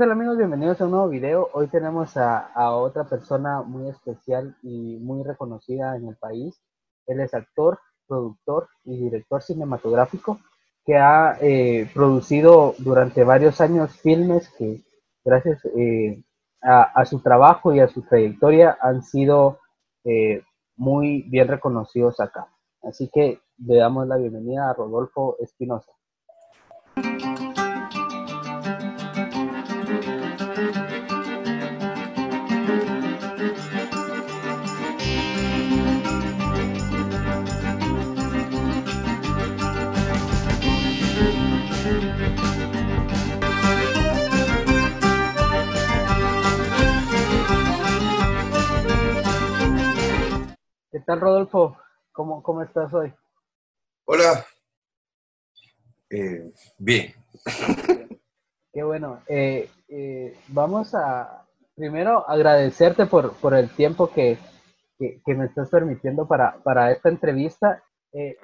tal amigos? Bienvenidos a un nuevo video. Hoy tenemos a, otra persona muy especial y muy reconocida en el país. Él es actor, productor y director cinematográfico que ha eh, producido durante varios años filmes que gracias eh, a, su trabajo y a su trayectoria han sido eh, muy bien reconocidos acá. Así que le damos la bienvenida a Rodolfo Espinosa. ¿Qué tal, Rodolfo? ¿Cómo, cómo estás hoy? Hola. Eh, bien. Qué bueno. Eh, eh, vamos a primero agradecerte por, por el tiempo que, me estás permitiendo para, para esta entrevista.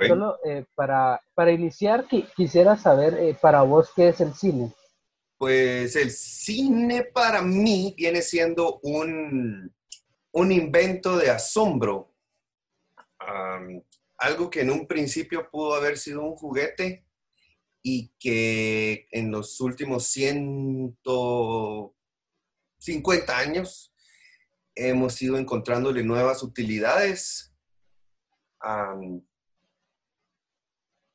solo para, para iniciar, quisiera saber para vos qué es el cine. Pues el cine para mí viene siendo un, un invento de asombro algo que en un principio pudo haber sido un juguete y que en los últimos 150 años hemos ido encontrándole nuevas utilidades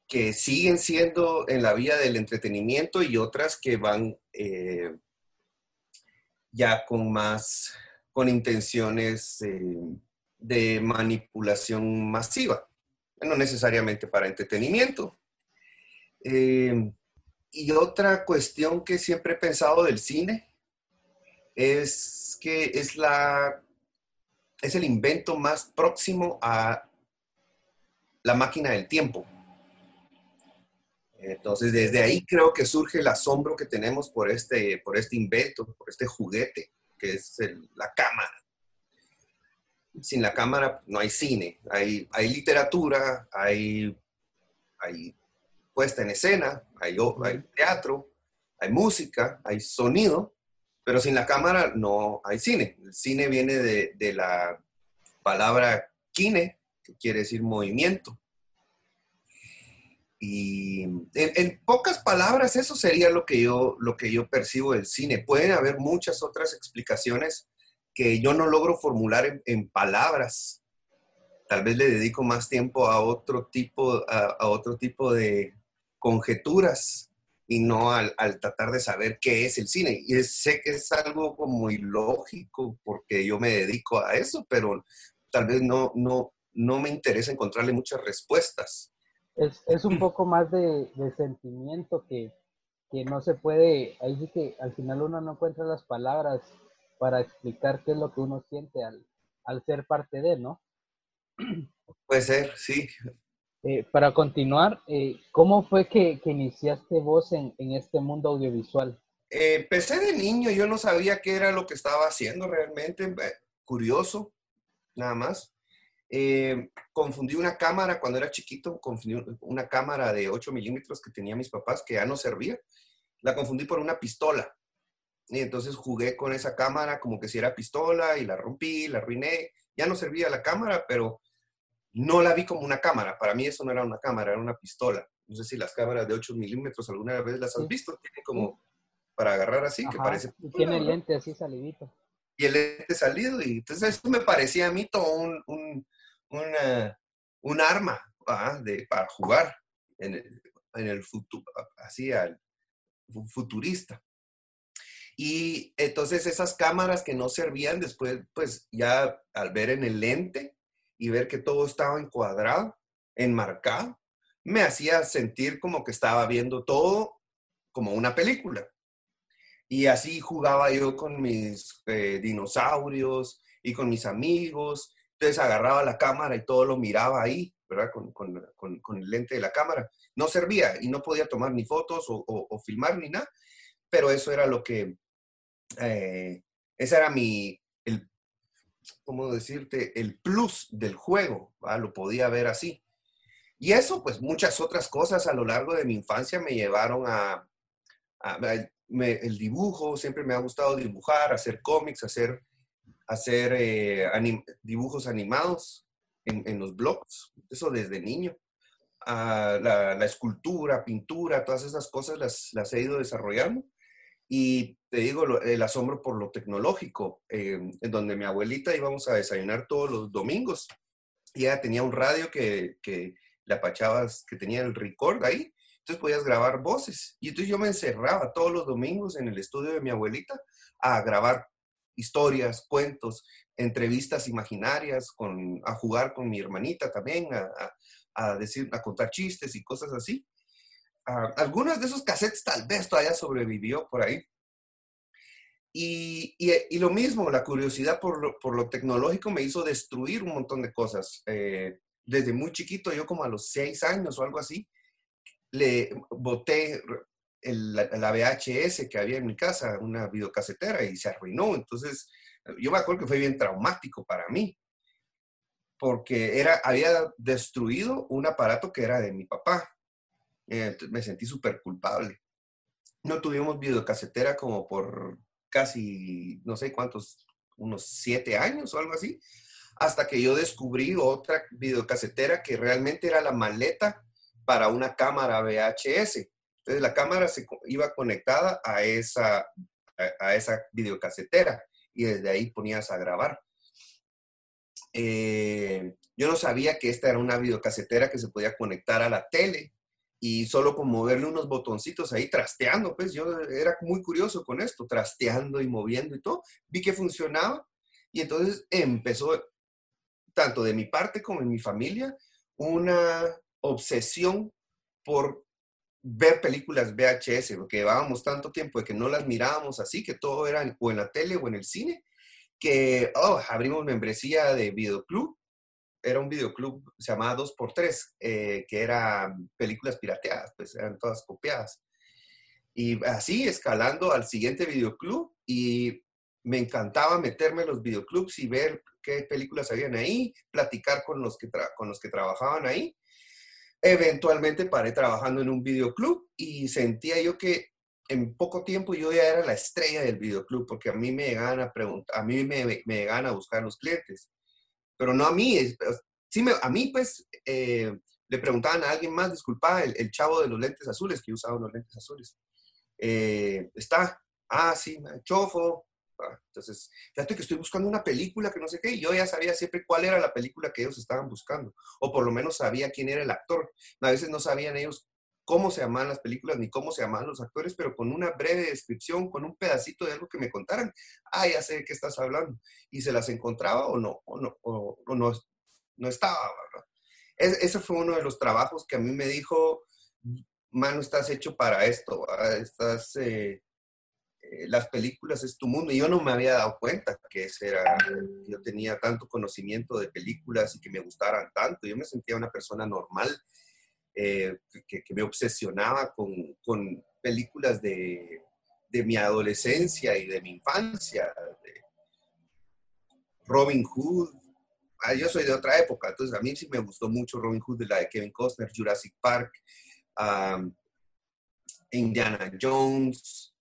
que siguen siendo en la vía del entretenimiento y otras que van eh, ya con más, con intenciones eh, de manipulación masiva, no necesariamente para entretenimiento. Eh, y otra cuestión que siempre he pensado del cine es que es, la, es el invento más próximo a la máquina del tiempo. Entonces, desde ahí creo que surge el asombro que tenemos por este, por este invento, por este juguete, que es la cámara sin la cámara no hay cine, hay, hay literatura, hay, hay puesta en escena, hay, hay teatro, hay música, hay sonido, pero sin la cámara no hay cine. El cine viene de, la palabra kine, que quiere decir movimiento. Y en, pocas palabras, eso sería lo que, yo, lo que yo percibo del cine. Pueden haber muchas otras explicaciones que yo no logro formular en, palabras. Tal vez le dedico más tiempo a otro tipo, a, otro tipo de conjeturas y no al, tratar de saber qué es el cine. Y sé que es algo como ilógico porque yo me dedico a eso, pero tal vez no, no, no me interesa encontrarle muchas respuestas. Es, es un poco más de, de sentimiento que, que, no se puede, ahí sí que al final uno no encuentra las palabras para explicar qué es lo que uno siente al, al ser parte de, ¿no? Puede ser, sí. Eh, para continuar, eh, ¿cómo fue que, que, iniciaste vos en, en este mundo audiovisual? Eh, empecé de niño, yo no sabía qué era lo que estaba haciendo realmente, curioso, nada más. confundí una cámara cuando era chiquito, confundí una cámara de 8 milímetros que tenía mis papás que ya no servía, la confundí por una pistola. Y entonces jugué con esa cámara como que si era pistola y la rompí, la arruiné. Ya no servía la cámara, pero no la vi como una cámara. Para mí eso no era una cámara, era una pistola. No sé si las cámaras de 8 milímetros alguna vez las has visto. Tiene como para agarrar así, que parece... Y tiene el lente así salidito. Y el lente salido. Y entonces eso me parecía a mí todo un, un, un arma de, para jugar en el, en el futuro, así al futurista. Y entonces esas cámaras que no servían después, pues ya al ver en el lente y ver que todo estaba encuadrado, enmarcado, me hacía sentir como que estaba viendo todo como una película. Y así jugaba yo con mis eh, dinosaurios y con mis amigos. Entonces agarraba la cámara y todo lo miraba ahí, ¿verdad? Con, con, con, el lente de la cámara. No servía y no podía tomar ni fotos o, o filmar ni nada, pero eso era lo que, eh, ese era mi, el, ¿cómo decirte? El plus del juego, lo podía ver así. Y eso, pues muchas otras cosas a lo largo de mi infancia me llevaron a, el dibujo, siempre me ha gustado dibujar, hacer cómics, hacer, hacer eh, dibujos animados en, los blogs, eso desde niño. Ah, la, escultura, pintura, todas esas cosas las, las, he ido desarrollando. Y te digo, el asombro por lo tecnológico, eh, en donde mi abuelita íbamos a desayunar todos los domingos y ella tenía un radio que, que le apachabas, que tenía el record ahí, entonces podías grabar voces. Y entonces yo me encerraba todos los domingos en el estudio de mi abuelita a grabar historias, cuentos, entrevistas imaginarias, con, a jugar con mi hermanita también, a, decir, a contar chistes y cosas así. Uh, algunos de esos cassettes tal vez todavía sobrevivió por ahí. Y, y, lo mismo, la curiosidad por lo, por lo, tecnológico me hizo destruir un montón de cosas. Eh, desde muy chiquito, yo como a los seis años o algo así, le boté la, VHS que había en mi casa, una videocasetera, y se arruinó. Entonces, yo me acuerdo que fue bien traumático para mí, porque era, había destruido un aparato que era de mi papá. Eh, me sentí súper culpable. No tuvimos videocasetera como por casi, no sé cuántos, unos siete años o algo así, hasta que yo descubrí otra videocasetera que realmente era la maleta para una cámara VHS. Entonces la cámara se iba conectada a esa, a, esa videocasetera y desde ahí ponías a grabar. Eh, yo no sabía que esta era una videocasetera que se podía conectar a la tele y solo con moverle unos botoncitos ahí trasteando, pues yo era muy curioso con esto, trasteando y moviendo y todo, vi que funcionaba y entonces empezó, tanto de mi parte como en mi familia, una obsesión por ver películas VHS, porque llevábamos tanto tiempo de que no las mirábamos así, que todo era o en la tele o en el cine, que oh, abrimos membresía de videoclub. Era un videoclub, se llamaba 2x3, eh, que era películas pirateadas, pues eran todas copiadas. Y así escalando al siguiente videoclub y me encantaba meterme en los videoclubs y ver qué películas habían ahí, platicar con los que, con los que trabajaban ahí Eventualmente paré trabajando en un videoclub y sentía yo que en poco tiempo yo ya era la estrella del videoclub porque a mí me gana preguntar, a mí me, me gana buscar los clientes. Pero no a mí, sí me, a mí pues eh, le preguntaban a alguien más, disculpa, el, chavo de los lentes azules, que usaba los lentes azules. Eh, está, ah, sí, chofo, entonces, fíjate que estoy buscando una película que no sé qué, y yo ya sabía siempre cuál era la película que ellos estaban buscando, o por lo menos sabía quién era el actor. A veces no sabían ellos cómo se llamaban las películas ni cómo se llamaban los actores, pero con una breve descripción, con un pedacito de algo que me contaran, ah, ya sé de qué estás hablando. Y se las encontraba o no, o no, o, no, no estaba, ¿verdad? ese fue uno de los trabajos que a mí me dijo, mano, estás hecho para esto, estás... Eh, eh, las películas es tu mundo. Y yo no me había dado cuenta que ese era, yo tenía tanto conocimiento de películas y que me gustaran tanto. Yo me sentía una persona normal, eh, que, me obsesionaba con, películas de, mi adolescencia y de mi infancia. Robin Hood. Ah, yo soy de otra época, entonces a mí sí me gustó mucho Robin Hood, de la de Kevin Costner, Jurassic Park, Indiana Jones,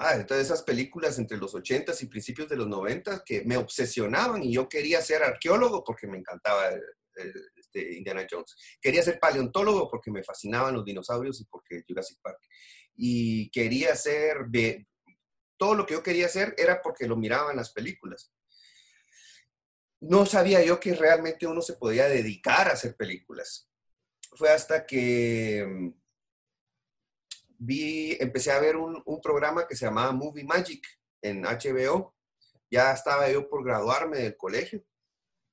Ah, entonces esas películas entre los 80s y principios de los 90 que me obsesionaban y yo quería ser arqueólogo porque me encantaba este, Indiana Jones. Quería ser paleontólogo porque me fascinaban los dinosaurios y porque Jurassic Park. Y quería ser, todo lo que yo quería hacer era porque lo miraba en las películas. No sabía yo que realmente uno se podía dedicar a hacer películas. Fue hasta que mm, vi, empecé a ver un, programa que se llamaba Movie Magic en HBO. Ya estaba yo por graduarme del colegio,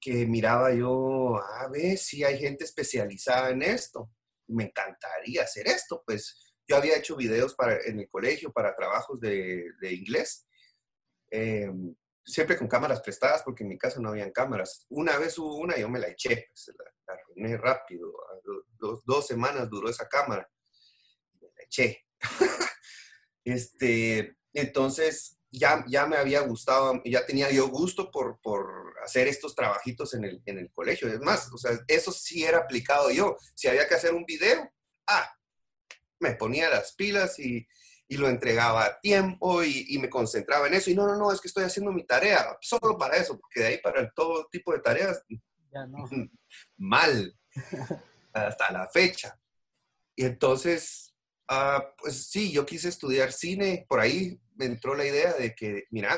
que miraba yo, a ver si hay gente especializada en esto. Me encantaría hacer esto, pues yo había hecho videos para, en el colegio para trabajos de, inglés, em, siempre con cámaras prestadas porque en mi casa no habían cámaras. Una vez hubo una y yo me la eché, pues, la, arruiné rápido. Dos, dos semanas duró esa cámara che. este, entonces, ya, ya me había gustado, ya tenía yo gusto por, por hacer estos trabajitos en el, en el colegio. Es más, o sea, eso sí era aplicado yo. Si había que hacer un video, ah, me ponía las pilas y y lo entregaba a tiempo y, me concentraba en eso. Y no, no, no, es que estoy haciendo mi tarea, solo para eso, porque de ahí para todo tipo de tareas, ya no. mal, hasta la fecha. Y entonces, ah, pues sí, yo quise estudiar cine, por ahí me entró la idea de que, mira,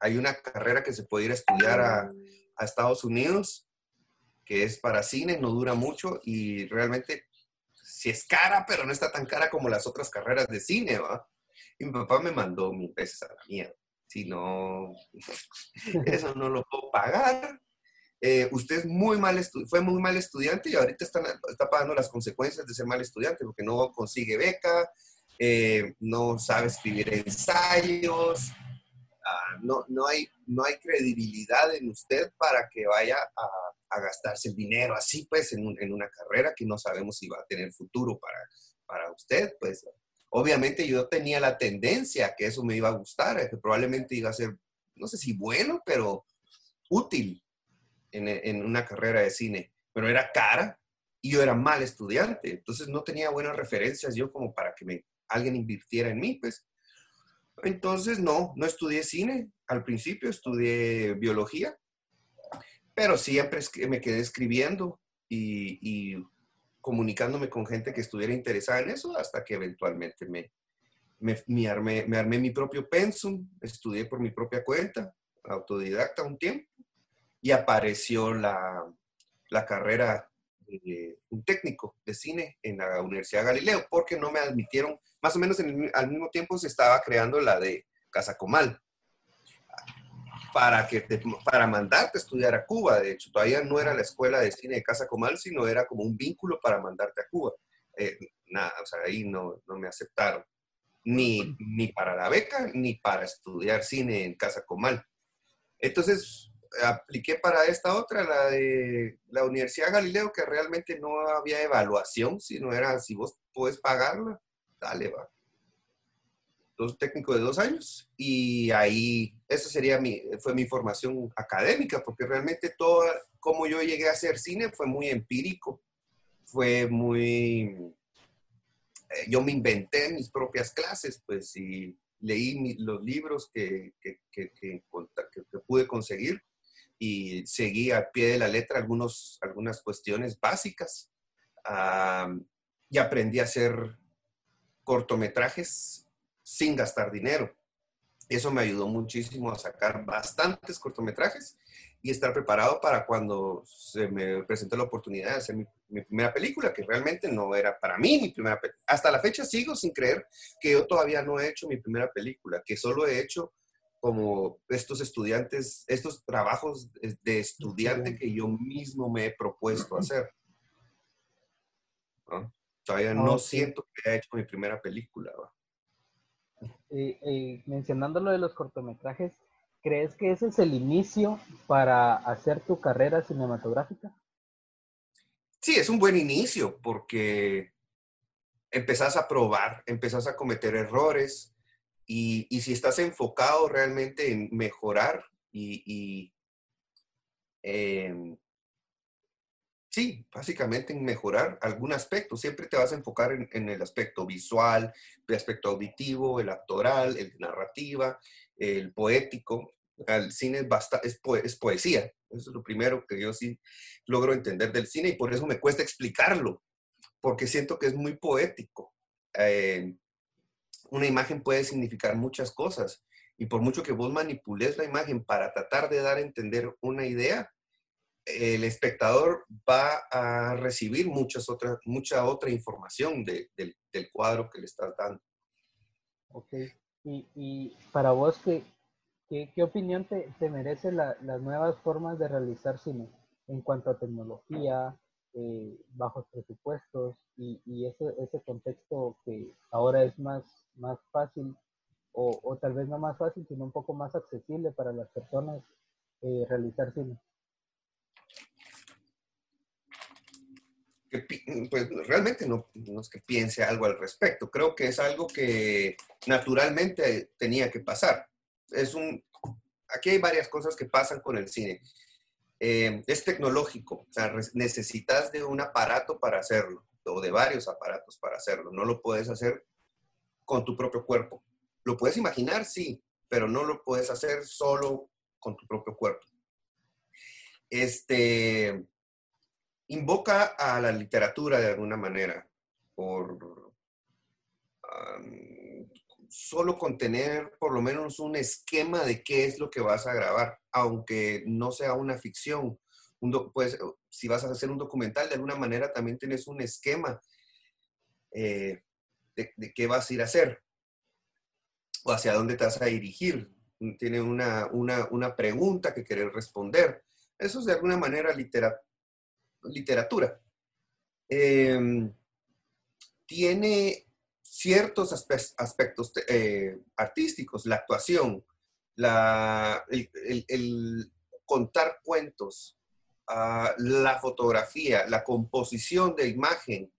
hay una carrera que se puede ir a estudiar a, a Estados Unidos, que es para cine, no dura mucho y realmente si es cara, pero no está tan cara como las otras carreras de cine, ¿va? Y mi papá me mandó mil veces a la mierda. Si no, eso no lo puedo pagar. Eh, usted es muy mal fue muy mal estudiante y ahorita está, está, pagando las consecuencias de ser mal estudiante porque no consigue beca, eh, no sabe escribir ensayos, ah, no, no, hay, no hay credibilidad en usted para que vaya a gastarse el dinero así, pues, en, una carrera que no sabemos si va a tener futuro para, para usted, pues. Obviamente yo tenía la tendencia que eso me iba a gustar, que probablemente iba a ser, no sé si bueno, pero útil en, en una carrera de cine. Pero era cara y yo era mal estudiante, entonces no tenía buenas referencias yo como para que me, alguien invirtiera en mí, pues. Entonces, no, no estudié cine. Al principio estudié biología pero siempre me quedé escribiendo y, comunicándome con gente que estuviera interesada en eso hasta que eventualmente me, me, armé, me armé mi propio pensum, estudié por mi propia cuenta, autodidacta un tiempo, y apareció la, la carrera de un técnico de cine en la Universidad Galileo, porque no me admitieron, más o menos al mismo tiempo se estaba creando la de Casa Comal para, que para mandarte a estudiar a Cuba. De hecho, todavía no era la escuela de cine de Casa Comal, sino era como un vínculo para mandarte a Cuba. Eh, nada, o sea, ahí no, no me aceptaron. Ni, ni para la beca, ni para estudiar cine en Casa Comal. Entonces, apliqué para esta otra, la de la Universidad Galileo, que realmente no había evaluación, sino era si vos puedes pagarla, dale, va. Dos técnico de dos años y ahí esa sería mi fue mi formación académica porque realmente todo como yo llegué a hacer cine fue muy empírico fue muy eh, yo me inventé mis propias clases pues y leí los libros que, que, que, que, pude conseguir y seguí al pie de la letra algunos, algunas cuestiones básicas y aprendí a hacer cortometrajes sin gastar dinero. Eso me ayudó muchísimo a sacar bastantes cortometrajes y estar preparado para cuando se me presentó la oportunidad de hacer mi, primera película, que realmente no era para mí mi primera película. Hasta la fecha sigo sin creer que yo todavía no he hecho mi primera película, que solo he hecho como estos estudiantes, estos trabajos de estudiante que yo mismo me he propuesto hacer. Todavía no siento que haya hecho mi primera película. Eh, mencionando lo de los cortometrajes, ¿crees que ese es el inicio para hacer tu carrera cinematográfica? Sí, es un buen inicio porque empezás a probar, empezás a cometer errores y, si estás enfocado realmente en mejorar y, em, Sí, básicamente en mejorar algún aspecto. Siempre te vas a enfocar en, el aspecto visual, el aspecto auditivo, el actoral, el narrativa, el poético. El cine es, es, poesía. Eso es lo primero que yo sí logro entender del cine y por eso me cuesta explicarlo, porque siento que es muy poético. Eh, una imagen puede significar muchas cosas y por mucho que vos manipules la imagen para tratar de dar a entender una idea, el espectador va a recibir muchas otras, mucha otra información del, cuadro que le estás dando. Ok. Y, para vos, ¿qué, qué, opinión te, te merece las nuevas formas de realizar cine en cuanto a tecnología, eh, bajos presupuestos y, ese, ese contexto que ahora es más, más fácil o, o, tal vez no más fácil, sino un poco más accesible para las personas eh, realizar cine? Pues realmente no, no, es que piense algo al respecto. Creo que es algo que naturalmente tenía que pasar. Es un, aquí hay varias cosas que pasan con el cine. Eh, es tecnológico, o sea, necesitas de un aparato para hacerlo, o de varios aparatos para hacerlo. No lo puedes hacer con tu propio cuerpo. Lo puedes imaginar, sí, pero no lo puedes hacer solo con tu propio cuerpo. Este invoca a la literatura de alguna manera por solo contener por lo menos un esquema de qué es lo que vas a grabar, aunque no sea una ficción. pues, si vas a hacer un documental, de alguna manera también tienes un esquema eh, de, qué vas a ir a hacer o hacia dónde te vas a dirigir. Tiene una, una, pregunta que querer responder. Eso es de alguna manera literatura. Em, tiene ciertos aspectos eh, artísticos, la actuación, el, contar cuentos, ah, la fotografía, la composición de imagen,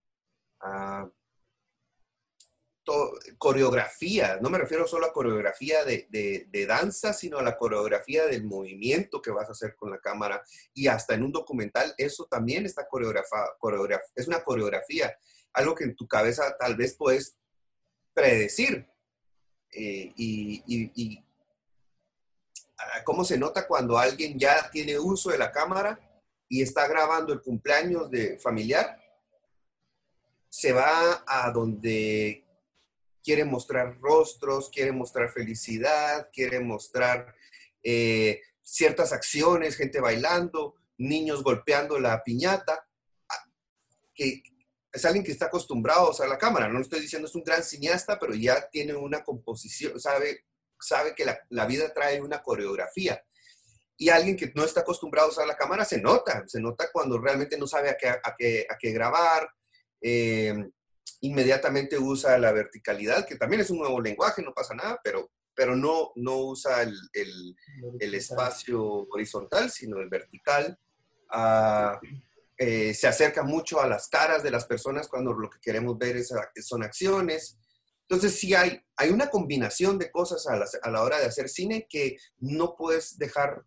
uh, coreografía, no me refiero solo a coreografía de, danza, sino a la coreografía del movimiento que vas a hacer con la cámara y hasta en un documental eso también está coreografado, es una coreografía, algo que en tu cabeza tal vez puedes predecir. Eh, y, ah, cómo se nota cuando alguien ya tiene uso de la cámara y está grabando el cumpleaños de familiar, se va a donde quiere mostrar rostros, quiere mostrar felicidad, quiere mostrar eh, ciertas acciones, gente bailando, niños golpeando la piñata, ah, que, es alguien que está acostumbrado a usar la cámara. No estoy diciendo es un gran cineasta, pero ya tiene una composición, sabe, sabe que la, vida trae una coreografía. Y alguien que no está acostumbrado a usar la cámara se nota, se nota cuando realmente no sabe a qué, a qué, a qué grabar. Eh, inmediatamente usa la verticalidad, que también es un nuevo lenguaje, no pasa nada, pero, pero no, no usa el, el, el espacio horizontal, sino el vertical. Ah, eh, se acerca mucho a las caras de las personas cuando lo que queremos ver es, son acciones. Entonces, sí hay, hay una combinación de cosas a la, hora de hacer cine que no puedes dejar,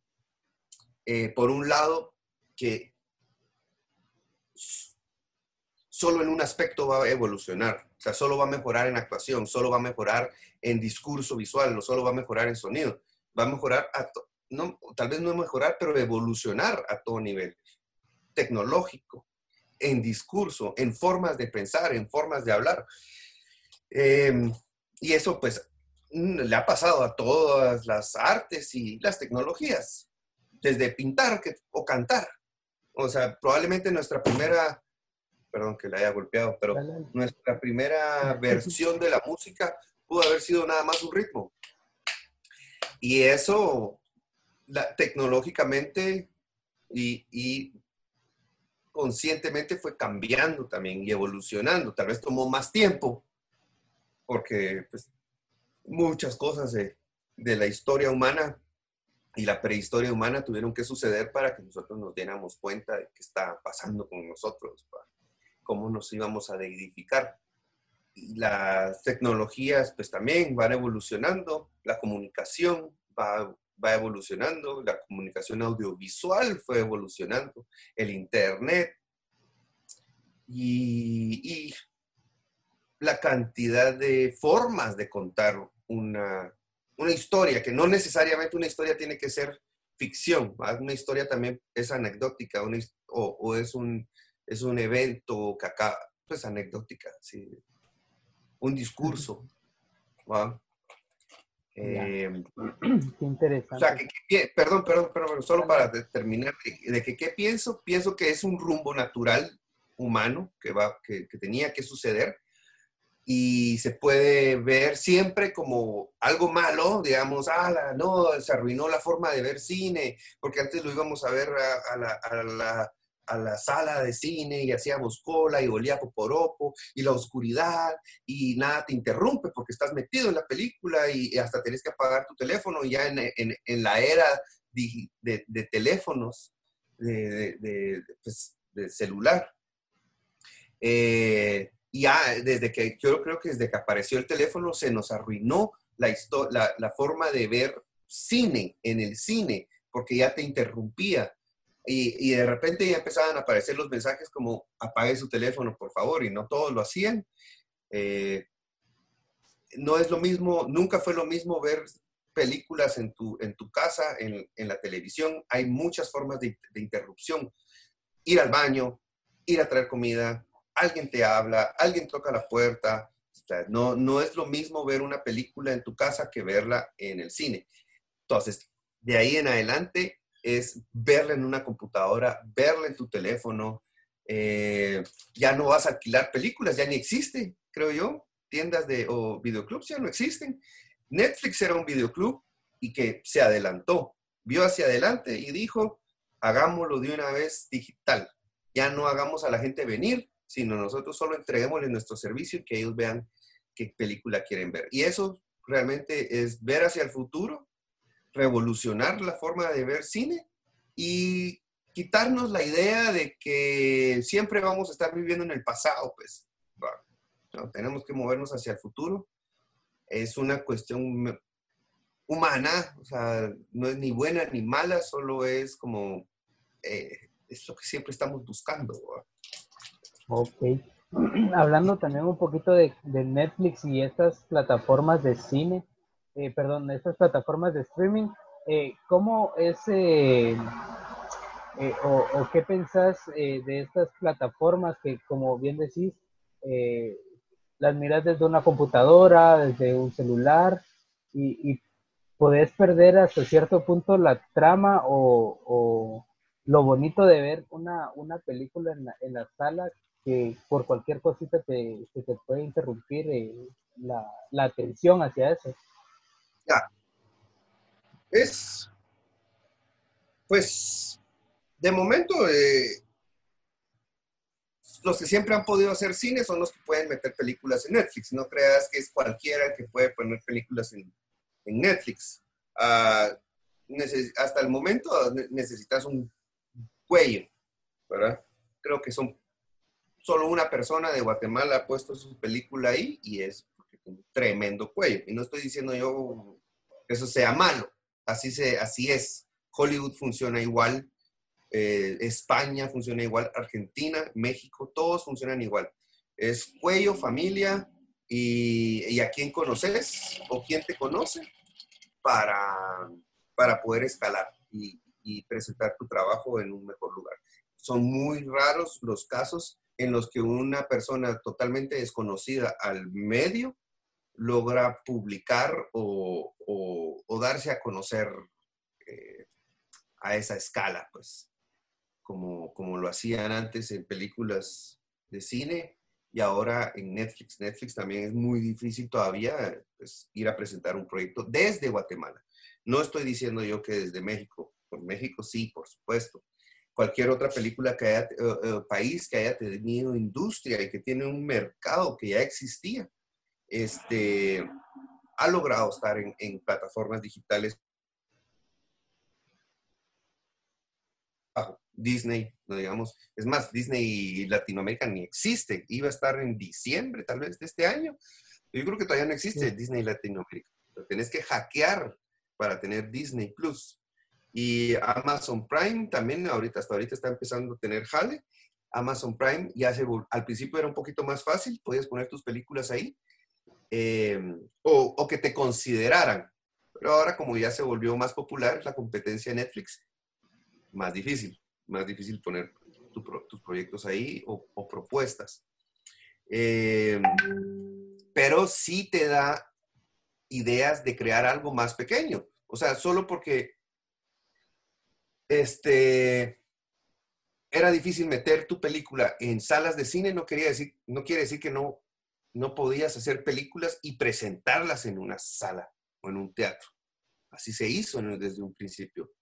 eh, por un lado, que solo en un aspecto va a evolucionar. O sea, solo va a mejorar en actuación, solo va a mejorar en discurso visual, no solo va a mejorar en sonido. Va a mejorar, no, tal vez no mejorar, pero evolucionar a todo nivel tecnológico, en discurso, en formas de pensar, en formas de hablar. Em, y eso pues mm, le ha pasado a todas las artes y las tecnologías, desde pintar o cantar. O sea, probablemente nuestra primera, perdón que la haya golpeado, pero nuestra primera versión de la música pudo haber sido nada más un ritmo. Y eso tecnológicamente y, y conscientemente fue cambiando también y evolucionando. Tal vez tomó más tiempo, porque pues, muchas cosas de, la historia humana y la prehistoria humana tuvieron que suceder para que nosotros nos diéramos cuenta de qué está pasando con nosotros, cómo nos íbamos a deidificar. Y las tecnologías pues también van evolucionando, la comunicación va va evolucionando, la comunicación audiovisual fue evolucionando, el Internet y, la cantidad de formas de contar una, historia, que no necesariamente una historia tiene que ser ficción, una historia también es anecdótica o, es, un, es un evento que acá, pues anecdótica, ¿sí? un discurso. ¿va? Eh, qué interesante. O sea, que, perdón, perdón, perdón, solo para terminar, de, que qué pienso, pienso que es un rumbo natural humano que, va, que, tenía que suceder y se puede ver siempre como algo malo, digamos, ah, no, se arruinó la forma de ver cine, porque antes lo íbamos a ver a la a la sala de cine y hacíamos cola y olía poporopo y la oscuridad y nada te interrumpe porque estás metido en la película y hasta tienes que apagar tu teléfono ya en, en, la era de, de, teléfonos, de, pues, celular. Eh, ya desde que, yo creo que desde que apareció el teléfono se nos arruinó la, la, la forma de ver cine en el cine porque ya te interrumpía y, de repente ya empezaban a aparecer los mensajes como apague su teléfono, por favor, y no todos lo hacían. Eh, no es lo mismo, nunca fue lo mismo ver películas en tu, en tu casa, en, en la televisión. Hay muchas formas de, de interrupción. Ir al baño, ir a traer comida, alguien te habla, alguien toca la puerta. O sea, no, no es lo mismo ver una película en tu casa que verla en el cine. Entonces, de ahí en adelante es verla en una computadora, verla en tu teléfono. Eh, ya no vas a alquilar películas, ya ni existe, creo yo. Tiendas de, o videoclubs ya no existen. Netflix era un videoclub y que se adelantó, vio hacia adelante y dijo, hagámoslo de una vez digital. Ya no hagamos a la gente venir, sino nosotros solo entreguémosle nuestro servicio y que ellos vean qué película quieren ver. Y eso realmente es ver hacia el futuro, revolucionar la forma de ver cine y quitarnos la idea de que siempre vamos a estar viviendo en el pasado, pues. No, tenemos que movernos hacia el futuro. Es una cuestión humana, o sea, no es ni buena ni mala, solo es como, eh, es lo que siempre estamos buscando. Ok. Hablando también un poquito de, Netflix y estas plataformas de cine, eh, perdón, estas plataformas de streaming, eh, ¿cómo es eh, o, qué pensás de estas plataformas que, como bien decís, las miras desde una computadora, desde un celular y, y podés perder hasta cierto punto la trama o, lo bonito de ver una, una película en la, en la sala que por cualquier cosita te, te puede interrumpir eh, la, la, atención hacia eso. Es, pues, de momento, eh, los que siempre han podido hacer cine son los que pueden meter películas en Netflix. No creas que es cualquiera que puede poner películas en, en Netflix. Uh, hasta el momento necesitas un cuello. Creo que son solo una persona de Guatemala ha puesto su película ahí y es un tremendo cuello. Y no estoy diciendo yo eso sea malo, así, se, así es. Hollywood funciona igual, eh, España funciona igual, Argentina, México, todos funcionan igual. Es cuello, familia y, a quién conoces o quién te conoce para, para poder escalar y, y presentar tu trabajo en un mejor lugar. Son muy raros los casos en los que una persona totalmente desconocida al medio logra publicar o, darse a conocer eh, a esa escala, pues, como, como lo hacían antes en películas de cine y ahora en Netflix. Netflix también es muy difícil todavía pues, ir a presentar un proyecto desde Guatemala. No estoy diciendo yo que desde México, por México sí, por supuesto, cualquier otra película que haya, eh, país que haya tenido industria y que tiene un mercado que ya existía, este, ha logrado estar en, en plataformas digitales. Disney, no digamos, es más, Disney Latinoamérica ni existe, iba a estar en diciembre tal vez de este año. Yo creo que todavía no existe Disney Latinoamérica. Lo tenés que hackear para tener Disney Plus. Y Amazon Prime también ahorita, hasta ahorita está empezando a tener jale. Amazon Prime ya se, al principio era un poquito más fácil, podías poner tus películas ahí em, o, que te consideraran. Pero ahora como ya se volvió más popular la competencia de Netflix, más difícil, más difícil poner tus proyectos ahí o, propuestas. Eh, pero sí te da ideas de crear algo más pequeño. O sea, solo porque este, era difícil meter tu película en salas de cine, no, quería decir, no quiere decir que no, no podías hacer películas y presentarlas en una sala o en un teatro. Así se hizo desde un principio.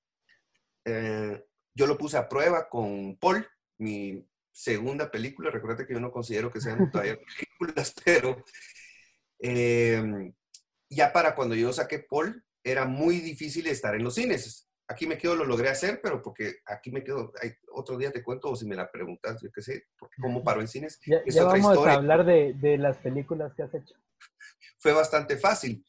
Eh, yo lo puse a prueba con Paul, mi segunda película. Recuerda que yo no considero que sean todavía películas, pero eh, ya para cuando yo saqué Paul, era muy difícil estar en los cines aquí me quedo, lo logré hacer, pero porque aquí me quedo, hay, otro día te cuento, o si me la preguntas, yo qué sé, porque cómo paró en cines. Ya, ya vamos a hablar de, de, las películas que has hecho. Fue bastante fácil,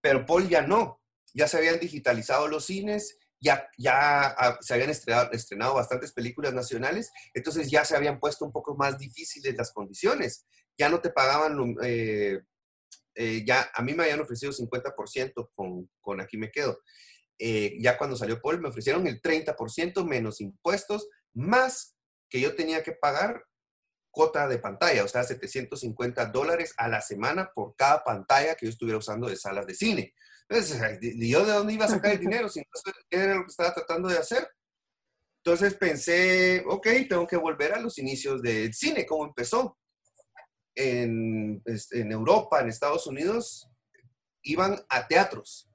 pero Paul ya no, ya se habían digitalizado los cines, ya, ya ah, se habían estrenado, estrenado bastantes películas nacionales, entonces ya se habían puesto un poco más difíciles las condiciones, ya no te pagaban... Eh, eh, ya a mí me habían ofrecido 50% con, con Aquí me quedo. Eh, ya cuando salió Paul me ofrecieron el 30% menos impuestos, más que yo tenía que pagar cuota de pantalla, o sea, 750 dólares a la semana por cada pantalla que yo estuviera usando de salas de cine. Entonces, ¿yo de dónde iba a sacar el dinero? Si no era lo que estaba tratando de hacer. Entonces pensé, ok, tengo que volver a los inicios del cine, cómo empezó. En, en Europa, en Estados Unidos, iban a teatros.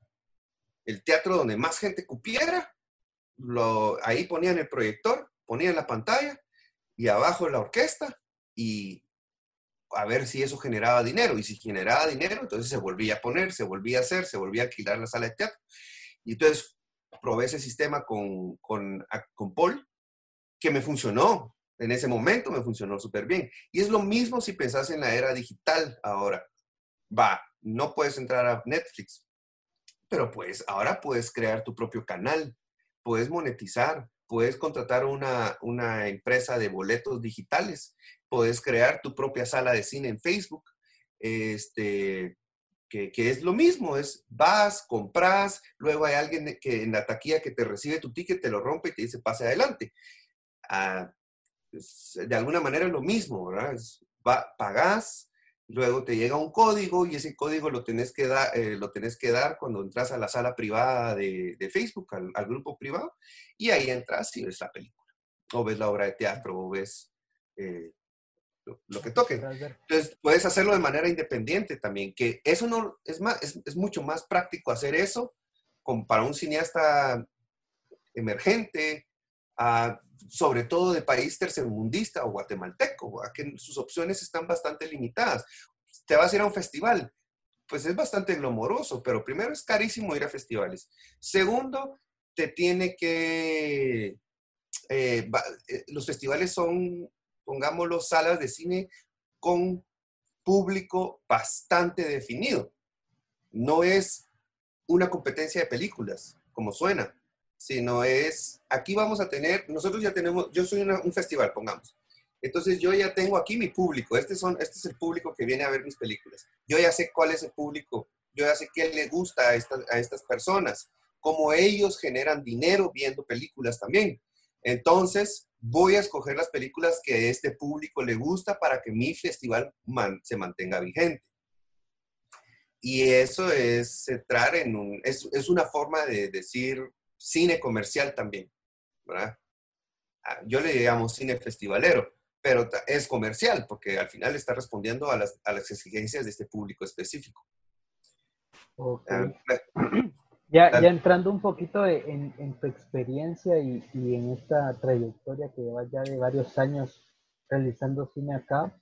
El teatro donde más gente cupiera, lo, ahí ponían el proyector, ponían la pantalla y abajo la orquesta y a ver si eso generaba dinero. Y si generaba dinero, entonces se volvía a poner, se volvía a hacer, se volvía a alquilar la sala de teatro. Y entonces probé ese sistema con, con, con Paul, que me funcionó. En ese momento me funcionó súper bien. Y es lo mismo si pensás en la era digital ahora. Va, no puedes entrar a Netflix, pero pues ahora puedes crear tu propio canal, puedes monetizar, puedes contratar una, una empresa de boletos digitales, puedes crear tu propia sala de cine en Facebook, este, que, que, es lo mismo, es vas, compras, luego hay alguien que en la taquilla que te recibe tu ticket, te lo rompe y te dice pase adelante. Ah, de alguna manera es lo mismo, ¿verdad? Pagas, luego te llega un código y ese código lo tenés que, dar eh, lo tenés que dar cuando entras a la sala privada de, de Facebook, al, al, grupo privado, y ahí entras y ves la película, o ves la obra de teatro, o ves eh, lo, que toque. Entonces, puedes hacerlo de manera independiente también, que eso no, es, más, es, es mucho más práctico hacer eso para un cineasta emergente, uh, sobre todo de país tercermundista o guatemalteco, a que sus opciones están bastante limitadas. Te vas a ir a un festival, pues es bastante glamoroso, pero primero es carísimo ir a festivales. Segundo, te tiene que... Eh, eh, los festivales son pongámoslo, salas de cine con público bastante definido. No es una competencia de películas, como suena, sino es, aquí vamos a tener, nosotros ya tenemos, yo soy un festival, pongamos. Entonces yo ya tengo aquí mi público, este, son, este es el público que viene a ver mis películas. Yo ya sé cuál es el público, yo ya sé qué le gusta a estas, a estas personas, cómo ellos generan dinero viendo películas también. Entonces, voy a escoger las películas que a este público le gusta para que mi festival se mantenga vigente. Y eso es entrar en un, es, es, una forma de decir cine comercial también, ¿verdad? Ah, yo le llamo cine festivalero, pero es comercial porque al final está respondiendo a las, a las exigencias de este público específico. Okay. Ah, ya, ya entrando un poquito en, en, tu experiencia y, y, en esta trayectoria que llevas ya de varios años realizando cine acá,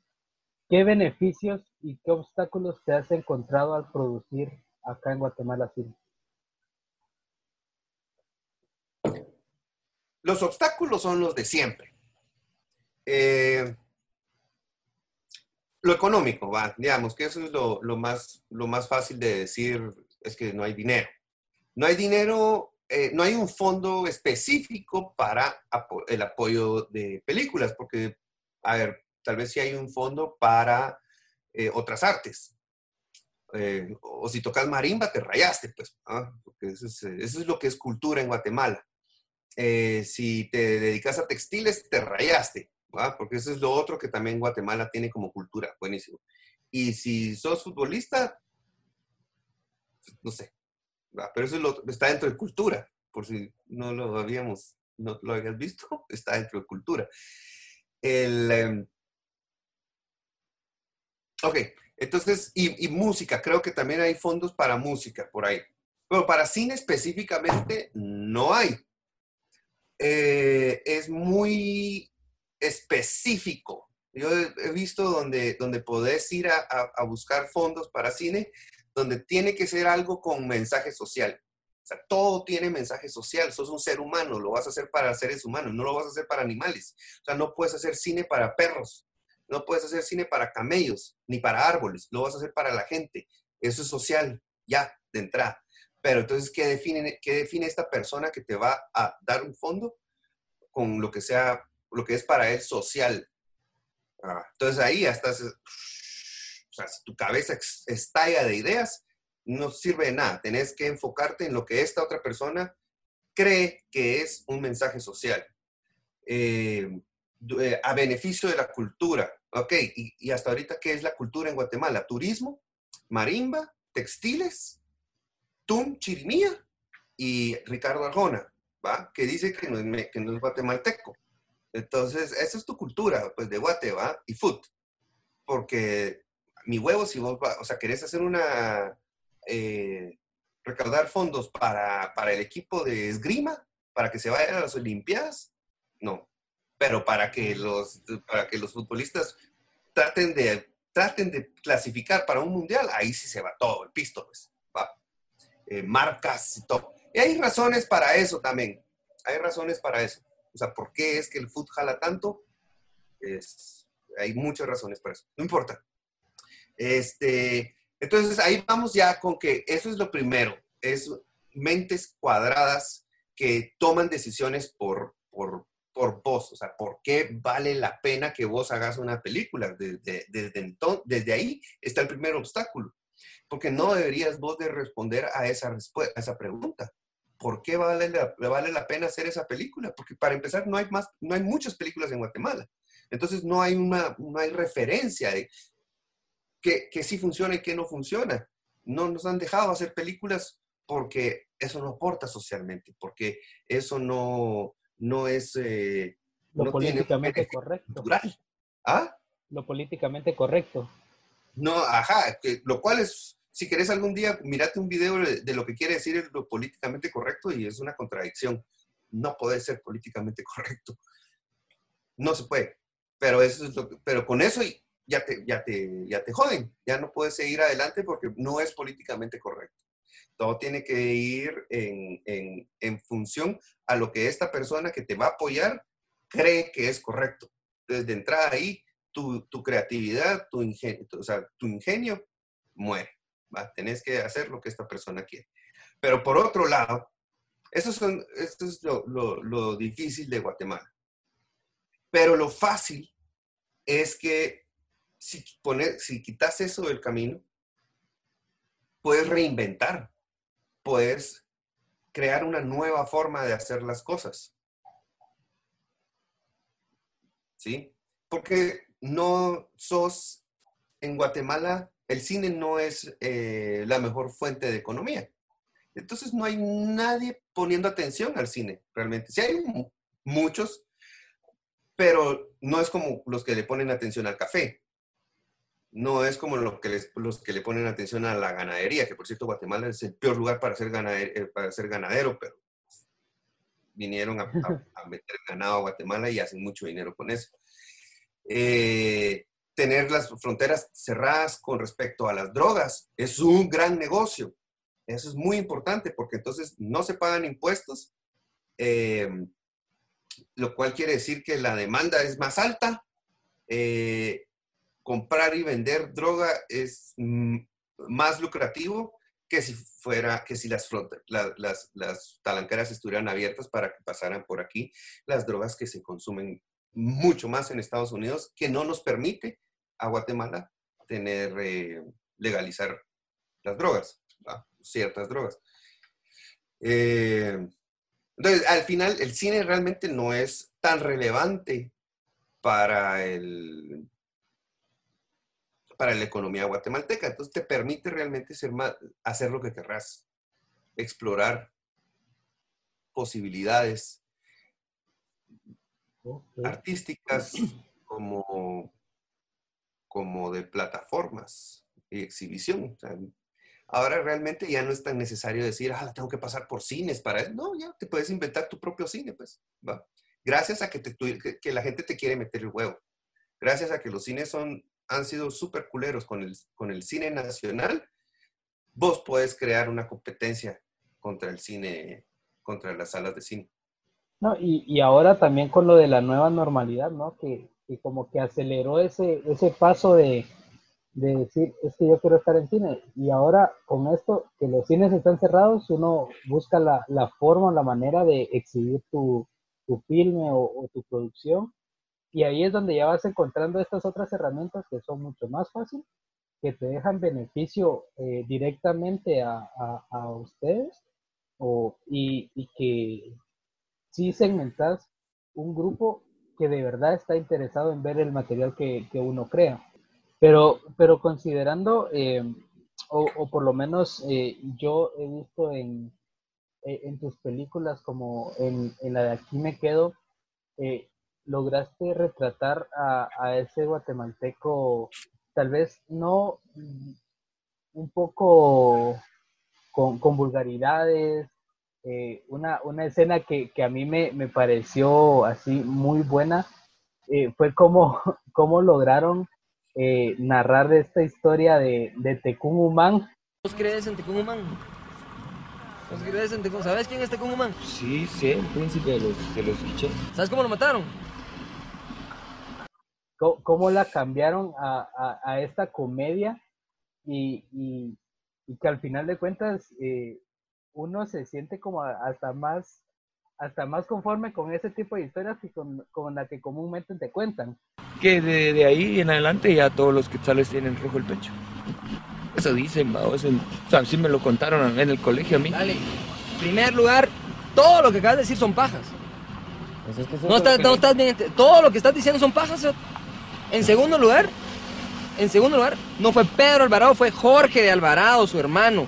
¿qué beneficios y qué obstáculos te has encontrado al producir acá en Guatemala cine? Los obstáculos son los de siempre. Eh, lo económico, va, digamos que eso es lo, más, lo más fácil de decir, es que no hay dinero no hay dinero, eh, no hay un fondo específico para el apoyo de películas, porque, a ver, tal vez sí hay un fondo para eh, otras artes. O si tocas marimba, te rayaste, pues, porque eso es, lo que es cultura en Guatemala. Si te dedicas a textiles, te rayaste, porque eso es lo otro que también Guatemala tiene como cultura, buenísimo. Y si sos futbolista, no sé, pero eso está dentro de cultura, por si no lo habíamos, no lo habías visto, está dentro de cultura. El, em, ok, entonces, y, música, creo que también hay fondos para música por ahí. Pero para cine específicamente no hay. Eh, es muy específico. Yo he, visto donde, donde podés ir a, a, buscar fondos para cine donde tiene que ser algo con mensaje social. O sea, todo tiene mensaje social. Sos un ser humano, lo vas a hacer para seres humanos, no lo vas a hacer para animales. O sea, no puedes hacer cine para perros, no puedes hacer cine para camellos, ni para árboles, lo vas a hacer para la gente. Eso es social, ya, de entrada. Pero entonces, ¿qué define, qué define esta persona que te va a dar un fondo con lo que sea, lo que es para él social? Ah, entonces ahí ya estás sea, si tu cabeza estalla de ideas, no sirve de nada. Tenés que enfocarte en lo que esta otra persona cree que es un mensaje social. Eh, eh, a beneficio de la cultura. Ok, y, hasta ahorita, ¿qué es la cultura en Guatemala? Turismo, marimba, textiles, Tum Chirimía y Ricardo Arjona, ¿va? Que dice que no es, que no es guatemalteco. Entonces, esa es tu cultura, pues, de Guate, ¿va? Y food. Porque mi huevo, si vos, o sea, querés hacer una, eh, recaudar fondos para, para, el equipo de esgrima, para que se vayan a las Olimpiadas, no. Pero para que los, para que los futbolistas traten de, traten de clasificar para un mundial, ahí sí se va todo, el pisto, pues, va. Eh, marcas y todo. Y hay razones para eso también. Hay razones para eso. O sea, ¿por qué es que el fútbol jala tanto? Es, hay muchas razones para eso. No importa. Este, entonces ahí vamos ya con que eso es lo primero, es mentes cuadradas que toman decisiones por, por, por vos, o sea, ¿por qué vale la pena que vos hagas una película? Desde, desde ahí está el primer obstáculo, porque no deberías vos de responder a esa, a esa pregunta. ¿Por qué vale la, vale la pena hacer esa película? Porque para empezar no hay, más, no hay muchas películas en Guatemala. Entonces no hay, una, no hay referencia de, que, que sí funciona y que no funciona. No nos han dejado hacer películas porque eso no aporta socialmente, porque eso no, no es... Eh, lo políticamente correcto. ¿Ah? Lo políticamente correcto. No, ajá, lo cual es, si querés algún día, mirate un video de, lo que quiere decir lo políticamente correcto y es una contradicción. No puede ser políticamente correcto. No se puede. Pero, eso es pero con eso ya te, ya, te, ya te joden, ya no puedes seguir adelante porque no es políticamente correcto. Todo tiene que ir en, en, en función a lo que esta persona que te va a apoyar cree que es correcto. Desde entrada ahí, tu, creatividad, tu ingenio, muere. ¿va? Tenés que hacer lo que esta persona quiere. Pero por otro lado, eso, son, esto es lo difícil de Guatemala. Pero lo fácil es que si, si quitas eso del camino, puedes reinventar, puedes crear una nueva forma de hacer las cosas. ¿Sí? Porque no sos, en Guatemala, el cine no es eh, la mejor fuente de economía. Entonces no hay nadie poniendo atención al cine, realmente. Sí hay muchos, pero no es como los que le ponen atención al café no es como lo que los que le ponen atención a la ganadería, que por cierto Guatemala es el peor lugar para ser, ganadero, eh, para ser ganadero, pero vinieron a, meter ganado a Guatemala y hacen mucho dinero con eso. Eh, tener las fronteras cerradas con respecto a las drogas es un gran negocio. Eso es muy importante porque entonces no se pagan impuestos, eh, lo cual quiere decir que la demanda es más alta comprar y vender droga es mm, más lucrativo que si fuera, que si las, las, las talanqueras estuvieran abiertas para que pasaran por aquí las drogas que se consumen mucho más en Estados Unidos, que no nos permite a Guatemala tener, eh, legalizar las drogas, ciertas drogas. Eh, entonces, al final, el cine realmente no es tan relevante para el, para la economía guatemalteca. Entonces te permite realmente ser más, hacer lo que querrás, explorar posibilidades artísticas como, como de plataformas y exhibición. ahora realmente ya no es tan necesario decir, ah, tengo que pasar por cines para eso. No, ya te puedes inventar tu propio cine, pues. Gracias a que, te, que la gente te quiere meter el huevo. Gracias a que los cines son han sido súper culeros con el, con el cine nacional, vos podés crear una competencia contra el cine, contra las salas de cine. No, y, y ahora también con lo de la nueva normalidad, ¿no? Que, que como que aceleró ese, ese paso de, de, decir, es que yo quiero estar en cine. Y ahora con esto, que los cines están cerrados, uno busca la, la forma, la manera de exhibir tu, tu filme o, tu producción y ahí es donde ya vas encontrando estas otras herramientas que son mucho más fáciles que te dejan beneficio eh, directamente a, a, ustedes o, y, y, que sí segmentas un grupo que de verdad está interesado en ver el material que, que uno crea. Pero, pero considerando, eh, o, o, por lo menos eh, yo he visto en, en tus películas como en, en, la de Aquí me quedo, lograste retratar a, a ese guatemalteco tal vez no un poco con, vulgaridades, eh, una, una, escena que, a mí me, pareció así muy buena, eh, fue cómo, cómo lograron eh, narrar esta historia de, de Tecún ¿Vos crees en Tecún ¿Vos crees en Tecún? ¿Sabes quién es Tecún Sí, sí, el príncipe de los, de los ¿Sabes cómo lo mataron? cómo, la cambiaron a, esta comedia y, que al final de cuentas eh, uno se siente como hasta más hasta más conforme con ese tipo de historias que con, la que comúnmente te cuentan. Que de, ahí en adelante ya todos los quetzales tienen rojo el pecho. Eso dicen, o sea, sí me lo contaron en el colegio a mí. Dale, primer lugar, todo lo que acabas de decir son pajas. Pues no, estás, no estás bien, todo lo que estás diciendo son pajas. En segundo lugar, en segundo lugar, no fue Pedro Alvarado, fue Jorge de Alvarado, su hermano.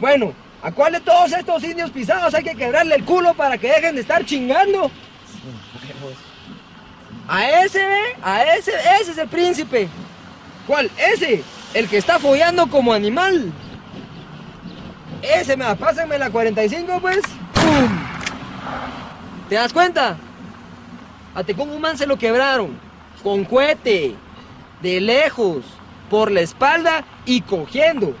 Bueno, ¿a cuál de todos estos indios pisados hay que quebrarle el culo para que dejen de estar chingando? A ese, a ese, ese es el príncipe. ¿Cuál? Ese, el que está follando como animal. Ese, me pásenme la 45, pues. ¡Pum! ¿Te das cuenta? A Tecún Humán se lo quebraron con cohete, de lejos, por la espalda y cogiendo.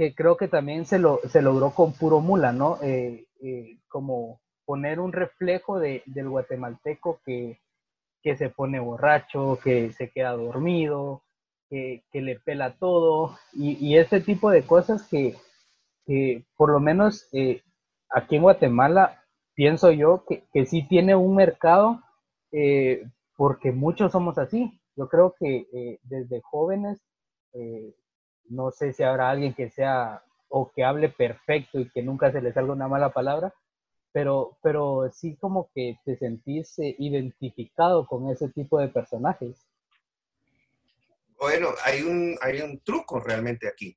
Que creo que también se, lo, se logró con puro mula, ¿no? Eh, eh, como poner un reflejo de, del guatemalteco que, que, se pone borracho, que se queda dormido, que, que le pela todo, y, y, este tipo de cosas que, que por lo menos eh, aquí en Guatemala pienso yo que, que sí tiene un mercado porque muchos somos así. Yo creo que desde jóvenes, no sé si habrá alguien que sea o que hable perfecto y que nunca se le salga una mala palabra, pero, pero sí como que te sentís identificado con ese tipo de personajes. Bueno, hay un, hay un truco realmente aquí.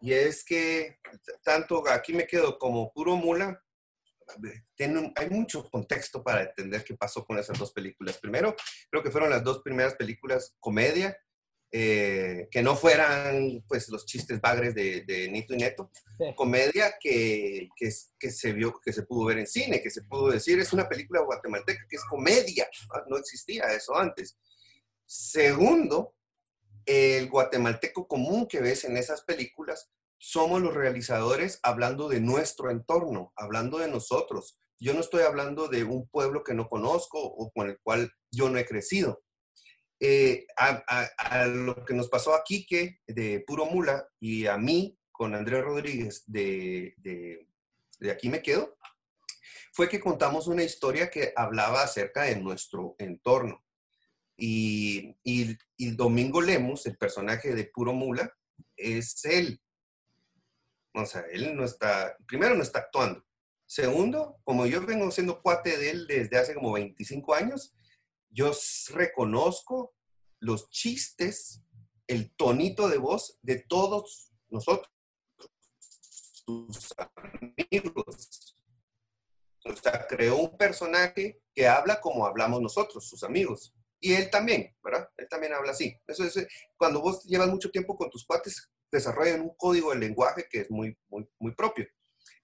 Y es que tanto aquí me quedo como puro mula, hay mucho contexto para entender qué pasó con esas dos películas. Primero, creo que fueron las dos primeras películas comedia, eh, que no fueran pues los chistes bagres de, Nito y Neto, comedia que, que, que, se vio, que se pudo ver en cine, que se pudo decir es una película guatemalteca que es comedia, no existía eso antes. Segundo, el guatemalteco común que ves en esas películas somos los realizadores hablando de nuestro entorno, hablando de nosotros. Yo no estoy hablando de un pueblo que no conozco o con el cual yo no he crecido. Eh, a, lo que nos pasó a Quique de Puro Mula y a mí con Andrés Rodríguez de, de, Aquí me quedo, fue que contamos una historia que hablaba acerca de nuestro entorno. Y, y, Domingo Lemos, el personaje de Puro Mula, es él, o sea, él no está, primero no está actuando. Segundo, como yo vengo siendo cuate de él desde hace como 25 años, yo reconozco los chistes, el tonito de voz de todos nosotros, sus amigos. O sea, creó un personaje que habla como hablamos nosotros, sus amigos. Y él también, ¿verdad? Él también habla así. Eso es, cuando vos llevas mucho tiempo con tus cuates, desarrollan un código de lenguaje que es muy, muy, muy propio.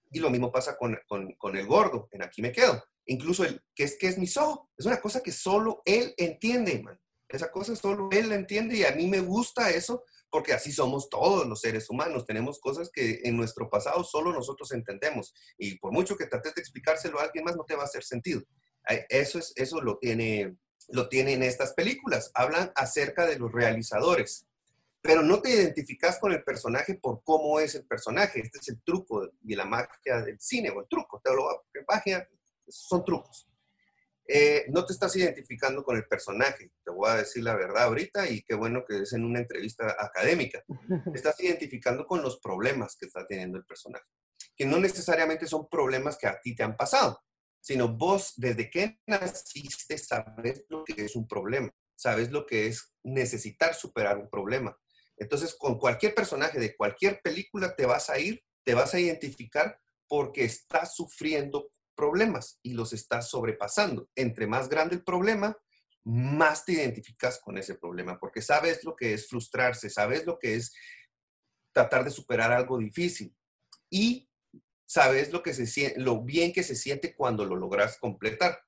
Y lo mismo pasa con, con, con el gordo, en aquí me quedo. Incluso el que es, que es mi so, es una cosa que solo él entiende, man. Esa cosa solo él la entiende y a mí me gusta eso porque así somos todos los seres humanos. Tenemos cosas que en nuestro pasado solo nosotros entendemos y por mucho que trates de explicárselo a alguien más no te va a hacer sentido. Eso, es, eso lo, tiene, lo tienen estas películas. Hablan acerca de los realizadores pero no te identificas con el personaje por cómo es el personaje. Este es el truco y la magia del cine, o el truco, te lo magia, son trucos. Eh, no te estás identificando con el personaje. Te voy a decir la verdad ahorita y qué bueno que es en una entrevista académica. Te estás identificando con los problemas que está teniendo el personaje, que no necesariamente son problemas que a ti te han pasado, sino vos desde que naciste sabes lo que es un problema, sabes lo que es necesitar superar un problema. Entonces, con cualquier personaje de cualquier película te vas a ir, te vas a identificar porque estás sufriendo problemas y los estás sobrepasando. Entre más grande el problema, más te identificas con ese problema, porque sabes lo que es frustrarse, sabes lo que es tratar de superar algo difícil y sabes lo, que se, lo bien que se siente cuando lo logras completar.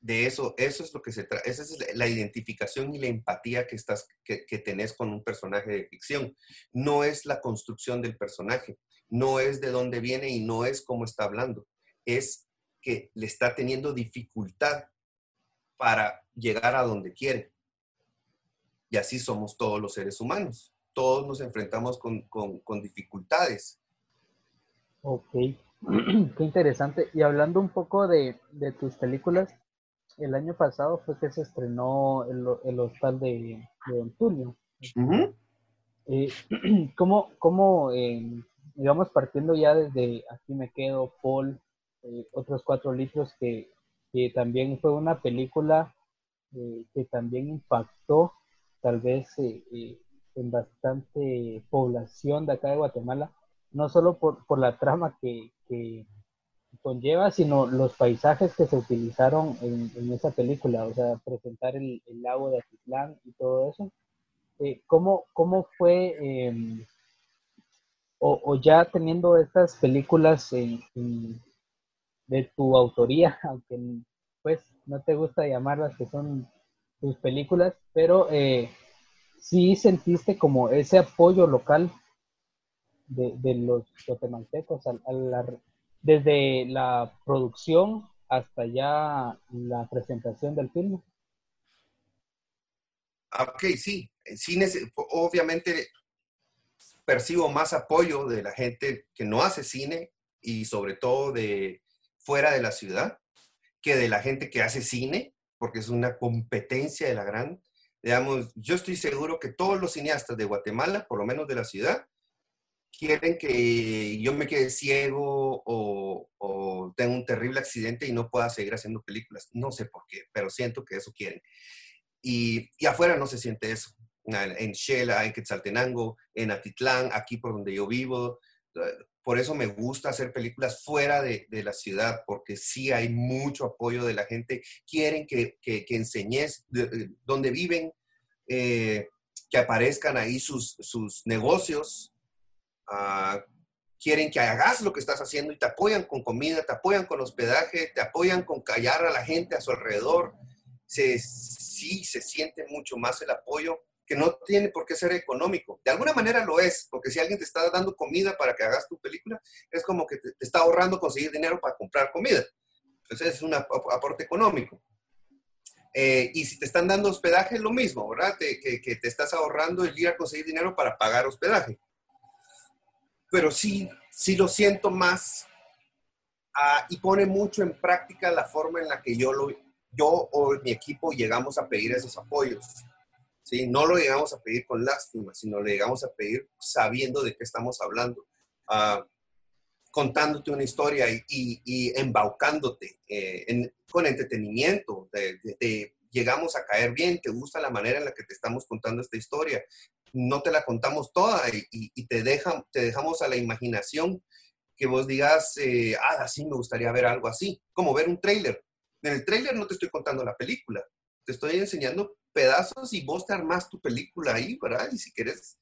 De eso, eso es lo que se trata, esa es la identificación y la empatía que, estás, que, que tenés con un personaje de ficción. No es la construcción del personaje, no es de dónde viene y no es cómo está hablando, es que le está teniendo dificultad para llegar a donde quiere. Y así somos todos los seres humanos. Todos nos enfrentamos con, dificultades. Ok, qué interesante. Y hablando un poco de, tus películas, el año pasado fue que se estrenó el, el hostal de, de Antonio. Eh, ¿Cómo, cómo eh, digamos, partiendo ya desde Aquí me quedo, Paul, eh, otros cuatro litros, que, también fue una película eh, que también impactó tal vez en bastante población de acá de Guatemala, no solo por, por la trama que, conlleva, sino los paisajes que se utilizaron en, esa película, o sea, presentar el, lago de Atitlán y todo eso. ¿cómo, ¿Cómo fue em, o, ya teniendo estas películas de tu autoría, aunque pues no te gusta llamarlas que son tus películas, pero eh, sí sentiste como ese apoyo local de, los guatemaltecos desde la producción hasta ya la presentación del film. Ok, sí, sí obviamente percibo más apoyo de la gente que no hace cine y sobre todo de fuera de la ciudad que de la gente que hace cine, porque es una competencia de la gran. Digamos, yo estoy seguro que todos los cineastas de Guatemala, por lo menos de la ciudad, quieren que yo me quede ciego o, o tenga un terrible accidente y no pueda seguir haciendo películas. No sé por qué, pero siento que eso quieren. Y, y afuera no se siente eso en Shela, en Quetzaltenango, en Atitlán, aquí por donde yo vivo. Por eso me gusta hacer películas fuera de, la ciudad, porque sí hay mucho apoyo de la gente. Quieren que, que, enseñes dónde viven, eh, que aparezcan ahí sus, sus negocios. Ah, quieren que hagas lo que estás haciendo y te apoyan con comida, te apoyan con hospedaje, te apoyan con callar a la gente a su alrededor. Se, sí se siente mucho más el apoyo que no tiene por qué ser económico. De alguna manera lo es, porque si alguien te está dando comida para que hagas tu película, es como que te, está ahorrando conseguir dinero para comprar comida. Entonces es un aporte económico. Eh, y si te están dando hospedaje, lo mismo, ¿verdad? que, te estás ahorrando el ir a conseguir dinero para pagar hospedaje. Pero sí, sí lo siento más ah, y pone mucho en práctica la forma en la que yo, lo, yo o mi equipo llegamos a pedir esos apoyos. ¿sí? No lo llegamos a pedir con lástima, sino lo llegamos a pedir sabiendo de qué estamos hablando, uh, contándote una historia y, y, embaucándote eh, con entretenimiento, de, llegamos a caer bien, te gusta la manera en la que te estamos contando esta historia, no te la contamos toda y, te, dejan, te dejamos a la imaginación que vos digas, eh, ah, sí, me gustaría ver algo así, como ver un tráiler. En el tráiler no te estoy contando la película, te estoy enseñando pedazos y vos te armás tu película ahí, ¿verdad? Y si quieres,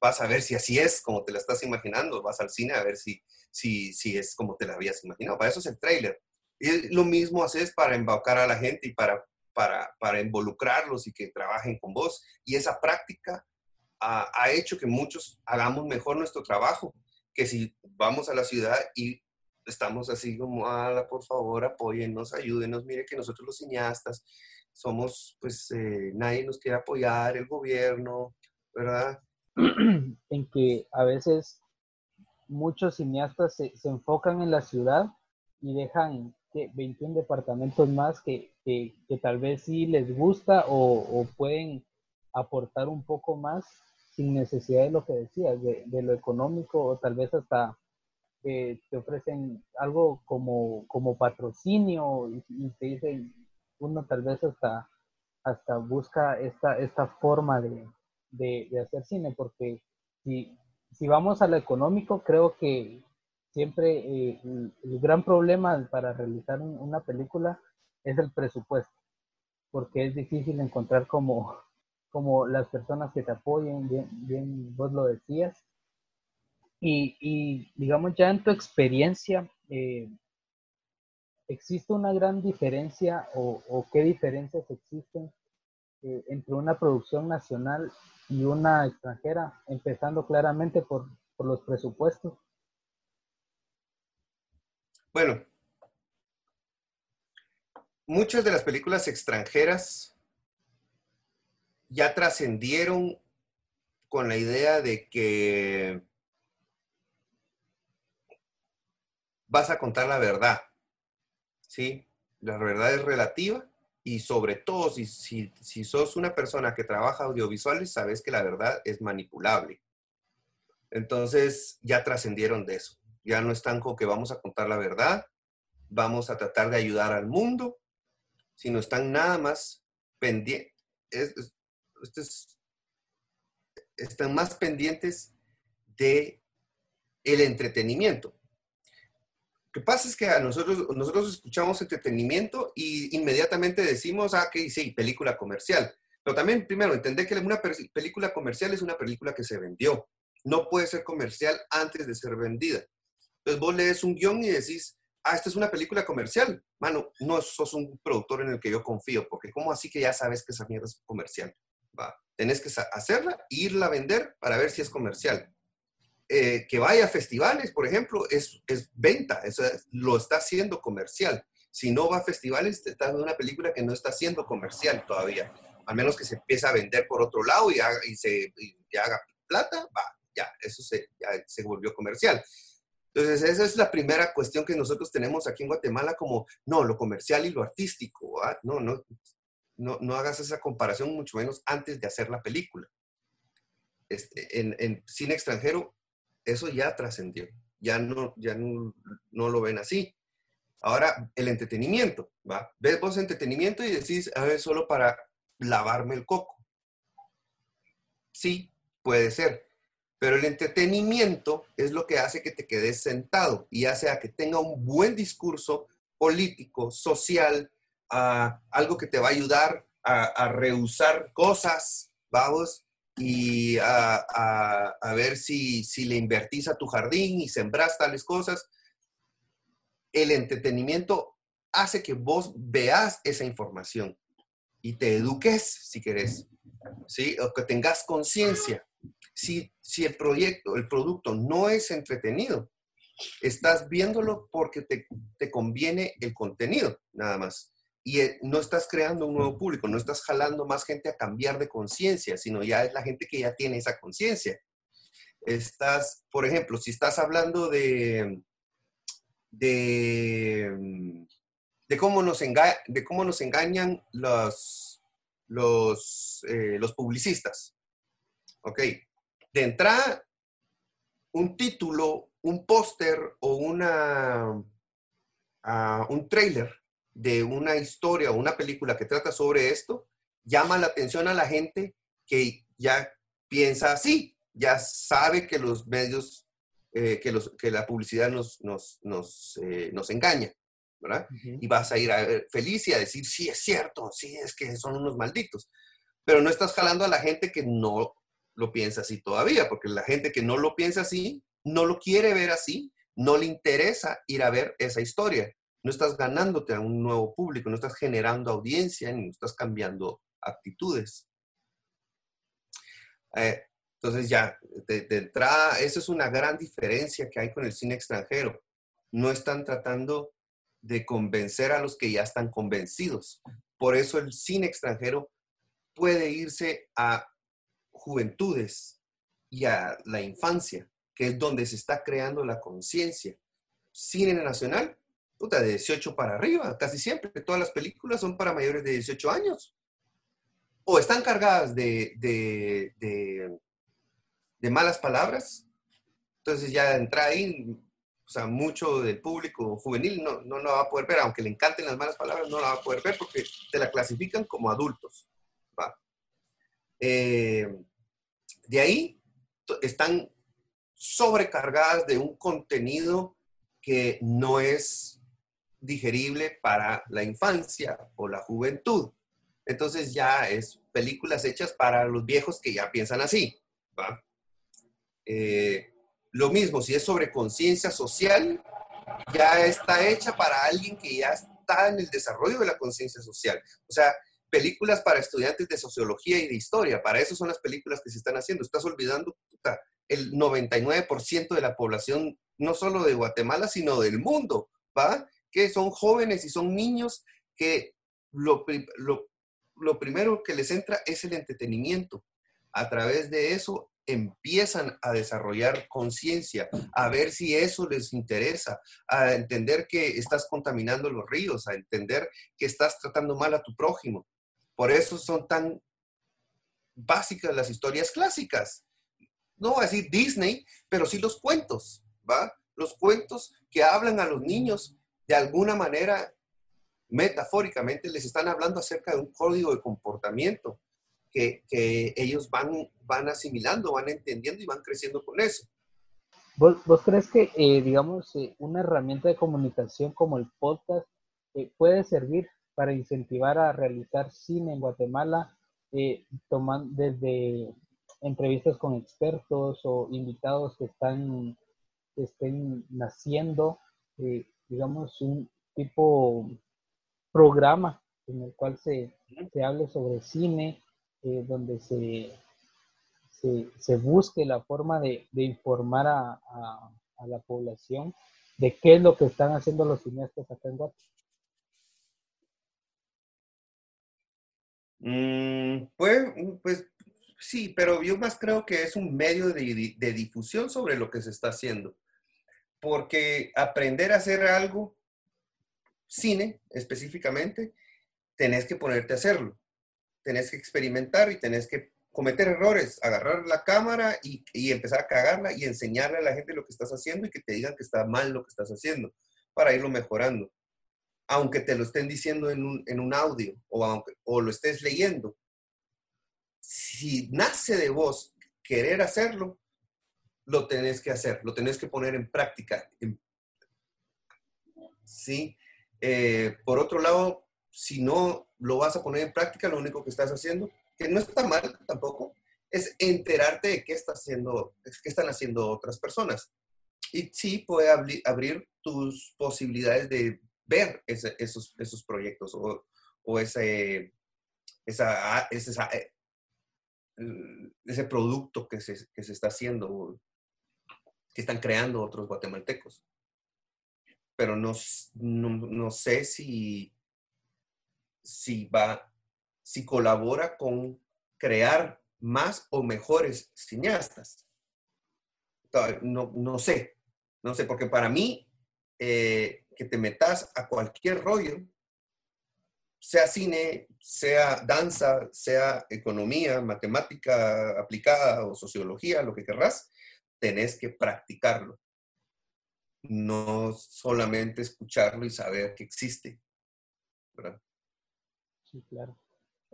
vas a ver si así es como te la estás imaginando, vas al cine a ver si, si, si es como te la habías imaginado. Para eso es el trailer. Y lo mismo haces para embaucar a la gente y para, para, para involucrarlos y que trabajen con vos. Y esa práctica ha, hecho que muchos hagamos mejor nuestro trabajo que si vamos a la ciudad y estamos así como, ah, por favor, apóyennos, ayúdenos, mire que nosotros los cineastas somos, pues, eh, nadie nos quiere apoyar, el gobierno, ¿verdad? En que a veces muchos cineastas se, enfocan en la ciudad y dejan que 21 departamentos más que, que, tal vez sí les gusta o, pueden aportar un poco más sin necesidad de lo que decías, de, de lo económico o tal vez hasta te ofrecen algo como, como patrocinio y, te dicen, uno tal vez hasta, hasta busca esta, esta forma de, de, hacer cine, porque si, si vamos a lo económico, creo que siempre eh, el, gran problema para realizar una película es el presupuesto, porque es difícil encontrar como, como las personas que te apoyen, bien, bien vos lo decías, y, digamos ya en tu experiencia, eh, ¿existe una gran diferencia o, qué diferencias existen eh, entre una producción nacional y una extranjera, empezando claramente por, por los presupuestos? Bueno, muchas de las películas extranjeras ya trascendieron con la idea de que vas a contar la verdad. ¿Sí? La verdad es relativa y sobre todo si, si, sos una persona que trabaja audiovisuales, sabes que la verdad es manipulable. Entonces ya trascendieron de eso. Ya no están con que vamos a contar la verdad, vamos a tratar de ayudar al mundo, sino están nada más pendientes, están más pendientes de el entretenimiento. Lo que pasa es que a nosotros, nosotros escuchamos entretenimiento y inmediatamente decimos, ah, que sí, película comercial. Pero también, primero, entender que una película comercial es una película que se vendió. No puede ser comercial antes de ser vendida. Entonces vos lees un guion y decís, ah, esta es una película comercial. Mano, no sos un productor en el que yo confío, porque ¿cómo así que ya sabes que esa mierda es comercial? Va. Tenés que hacerla e irla a vender para ver si es comercial. Eh, que vaya a festivales, por ejemplo, es, es venta, eso lo está haciendo comercial. Si no va a festivales, está en una película que no está siendo comercial todavía. Al menos que se empiece a vender por otro lado y, haga, y se haga plata, va, ya, eso se, ya se volvió comercial. Entonces, esa es la primera cuestión que nosotros tenemos aquí en Guatemala como, no, lo comercial y lo artístico, no, no, no, no hagas esa comparación mucho menos antes de hacer la película. Este, en, cine extranjero eso ya trascendió, ya, no, ya no, lo ven así. Ahora, el entretenimiento, ¿va? Ves vos entretenimiento y decís, a ver, solo para lavarme el coco. Sí, puede ser. Pero el entretenimiento es lo que hace que te quedes sentado y hace a que tenga un buen discurso político, social, algo que te va a ayudar a, a rehusar cosas, vamos, y a, ver si, si, le invertís a tu jardín y sembras tales cosas. El entretenimiento hace que vos veas esa información y te eduques si querés, ¿sí? o que tengas conciencia. Si, si el proyecto, el producto no es entretenido, estás viéndolo porque te, te conviene el contenido, nada más y eh, no estás creando un nuevo público, no estás jalando más gente a cambiar de conciencia, sino ya es la gente que ya tiene esa conciencia. Estás, por ejemplo, si estás hablando de, de, de, cómo, nos de cómo nos engañan los, los, eh, los publicistas. Ok, de entrada, un título, un póster o una, ah, un trailer de una historia o una película que trata sobre esto, llama la atención a la gente que ya piensa así, ya sabe que los medios, eh, que, los, que la publicidad nos, nos, nos, eh, nos engaña, ¿verdad? Y vas a ir a ver feliz y a decir, sí, es cierto, sí, es que son unos malditos. Pero no estás jalando a la gente que no lo piensa así todavía, porque la gente que no lo piensa así, no lo quiere ver así, no le interesa ir a ver esa historia no estás ganándote a un nuevo público, no estás generando audiencia, ni estás cambiando actitudes. Eh, entonces ya, de, entrada, esa es una gran diferencia que hay con el cine extranjero. No están tratando de convencer a los que ya están convencidos. Por eso el cine extranjero puede irse a juventudes y a la infancia, que es donde se está creando la conciencia. Cine nacional puta, de 18 para arriba, casi siempre. Todas las películas son para mayores de 18 años. O están cargadas de, de, de, malas palabras. Entonces ya entra ahí, o sea, mucho del público juvenil no, no lo va a poder ver, aunque le encanten las malas palabras, no la va a poder ver porque te la clasifican como adultos. Eh, de ahí están sobrecargadas de un contenido que no es digerible para la infancia o la juventud. Entonces ya es películas hechas para los viejos que ya piensan así. Eh, lo mismo, si es sobre conciencia social, ya está hecha para alguien que ya está en el desarrollo de la conciencia social. O sea, películas para estudiantes de sociología y de historia, para eso son las películas que se están haciendo. Estás olvidando el 99% de la población, no solo de Guatemala, sino del mundo, ¿va? Que son jóvenes y son niños que lo, lo primero que les entra es el entretenimiento. A través de eso empiezan a desarrollar conciencia, a ver si eso les interesa, a entender que estás contaminando los ríos, a entender que estás tratando mal a tu prójimo. Por eso son tan básicas las historias clásicas no voy a decir Disney, pero sí los cuentos, ¿va? Los cuentos que hablan a los niños de alguna manera, metafóricamente, les están hablando acerca de un código de comportamiento que, ellos van, van asimilando, van entendiendo y van creciendo con eso. ¿Vos, crees que, eh, digamos, eh, una herramienta de comunicación como el podcast eh, puede servir para incentivar a realizar cine en Guatemala, tomando desde entrevistas con expertos o invitados que están estén naciendo, eh, digamos, un tipo programa en el cual se, se hable sobre cine, eh, donde se, se, busque la forma de, informar a, la población de qué es lo que están haciendo los cineastas acá en Guatemala. Pues, pues Sí, pero yo más creo que es un medio de, difusión sobre lo que se está haciendo. Porque aprender a hacer algo, cine específicamente, tenés que ponerte a hacerlo. Tenés que experimentar y tenés que cometer errores, agarrar la cámara y, empezar a cagarla y enseñarle a la gente lo que estás haciendo y que te digan que está mal lo que estás haciendo para irlo mejorando. Aunque te lo estén diciendo en un, audio o, aunque, o lo estés leyendo, si nace de vos querer hacerlo, lo tenés que hacer, lo tenés que poner en práctica. ¿Sí? Eh, por otro lado, si no lo vas a poner en práctica, lo único que estás haciendo, que no está mal tampoco, es enterarte de qué, está haciendo, qué están haciendo otras personas. Y sí puede abrir tus posibilidades de ver esos, esos proyectos o, o ese, esa, esa, ese producto que se, que se está haciendo, que están creando otros guatemaltecos. Pero no, no, sé si, si va, si colabora con crear más o mejores cineastas. No, no sé, no sé, porque para mí, eh, que te metas a cualquier rollo, sea cine, sea danza, sea economía, matemática aplicada o sociología, lo que querrás, tenés que practicarlo. No solamente escucharlo y saber que existe. ¿verdad? Sí, claro.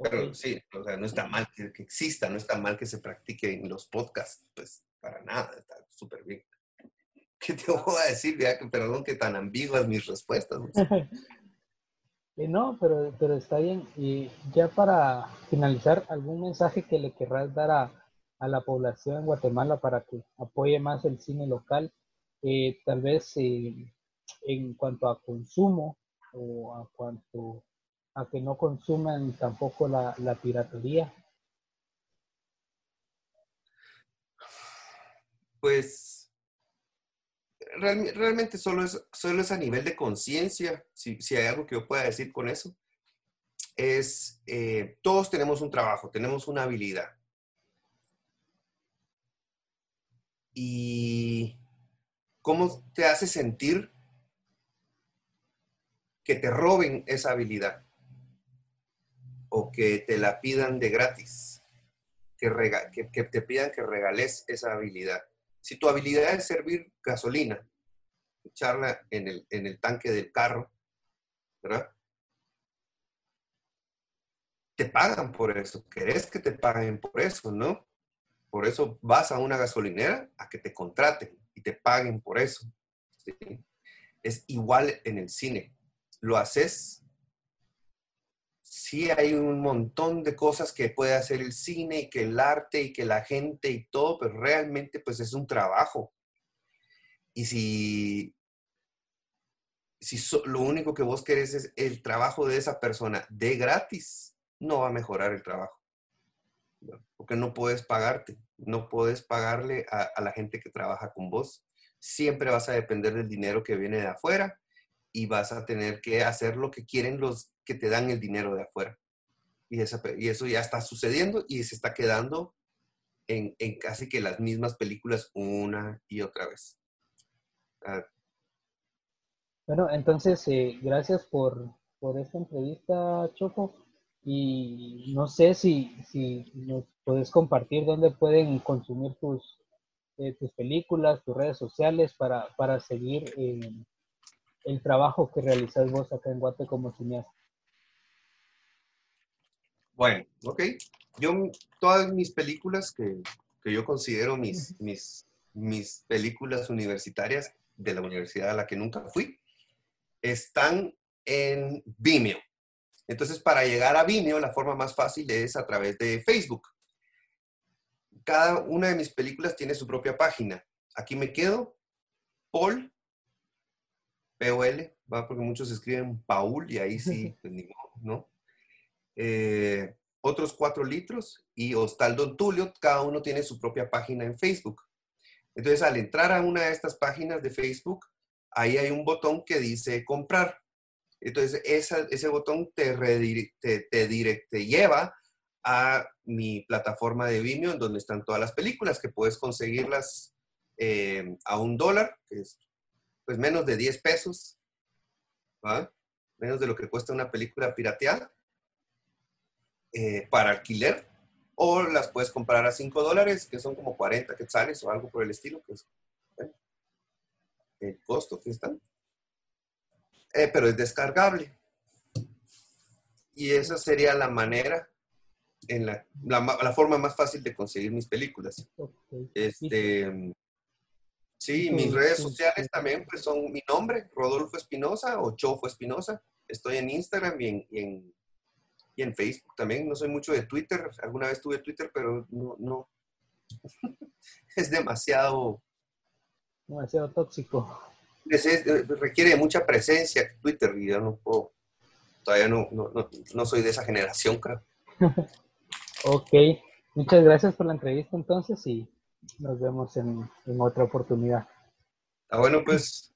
Pero sí, o sea, no está mal que, exista, no está mal que se practique en los podcasts, pues para nada, está súper bien. ¿Qué te voy a decir? perdón que tan ambiguas mis respuestas. no, pero, pero está bien. Y ya para finalizar, ¿algún mensaje que le querrás dar a, la población en Guatemala para que apoye más el cine local? Eh, tal vez eh, en cuanto a consumo o a cuanto a que no consuman tampoco la, la piratería. Pues realmente solo es, solo es a nivel de conciencia, si, hay algo que yo pueda decir con eso, es eh, todos tenemos un trabajo, tenemos una habilidad. Y cómo te hace sentir que te roben esa habilidad o que te la pidan de gratis, que, que, te pidan que regales esa habilidad. Si tu habilidad es servir gasolina, echarla en el, tanque del carro, ¿verdad? Te pagan por eso, querés que te paguen por eso, ¿no? Por eso vas a una gasolinera a que te contraten y te paguen por eso. Es igual en el cine. Lo haces. Sí hay un montón de cosas que puede hacer el cine y que el arte y que la gente y todo, pero realmente pues es un trabajo. Y si, si lo único que vos querés es el trabajo de esa persona de gratis, no va a mejorar el trabajo. Porque no puedes pagarte, no puedes pagarle a, la gente que trabaja con vos. Siempre vas a depender del dinero que viene de afuera y vas a tener que hacer lo que quieren los que te dan el dinero de afuera. Y, eso ya está sucediendo y se está quedando en, casi que las mismas películas una y otra vez. Ah. bueno, entonces, eh, gracias por, por esta entrevista, Choco. Y no sé si, si nos puedes compartir dónde pueden consumir tus, eh, tus películas, tus redes sociales para, para seguir eh, el trabajo que realizas vos acá en Guate como cineasta. Bueno, ok. Yo, todas mis películas que, que yo considero mis, mis, mis películas universitarias de la universidad a la que nunca fui, están en Vimeo. Entonces, para llegar a Vimeo, la forma más fácil es a través de Facebook. Cada una de mis películas tiene su propia página. Aquí me quedo, Paul, P-O-L, ¿va? porque muchos escriben Paul y ahí sí, pues ni modo, ¿no? Eh, otros cuatro litros y Hostal Don Tulio, cada uno tiene su propia página en Facebook. Entonces, al entrar a una de estas páginas de Facebook, ahí hay un botón que dice comprar. Entonces, ese botón te, te, lleva a mi plataforma de Vimeo, en donde están todas las películas, que puedes conseguirlas eh, a un dólar, que es pues menos de 10 pesos, menos de lo que cuesta una película pirateada, eh, para alquiler, o las puedes comprar a 5 dólares, que son como 40 quetzales o algo por el estilo, que es el costo que están. Eh, pero es descargable. Y esa sería la manera, en la, la, forma más fácil de conseguir mis películas. Este, sí, mis redes sociales también pues, son mi nombre, Rodolfo Espinosa o Chofo Espinosa. Estoy en Instagram y en, y en, y en Facebook también. No soy mucho de Twitter. Alguna vez tuve Twitter, pero no, no. es demasiado... Demasiado tóxico. Eh, requiere mucha presencia Twitter y yo no puedo, todavía no, no, no, soy de esa generación, creo. ok, muchas gracias por la entrevista entonces y nos vemos en, en otra oportunidad. Ah, bueno, pues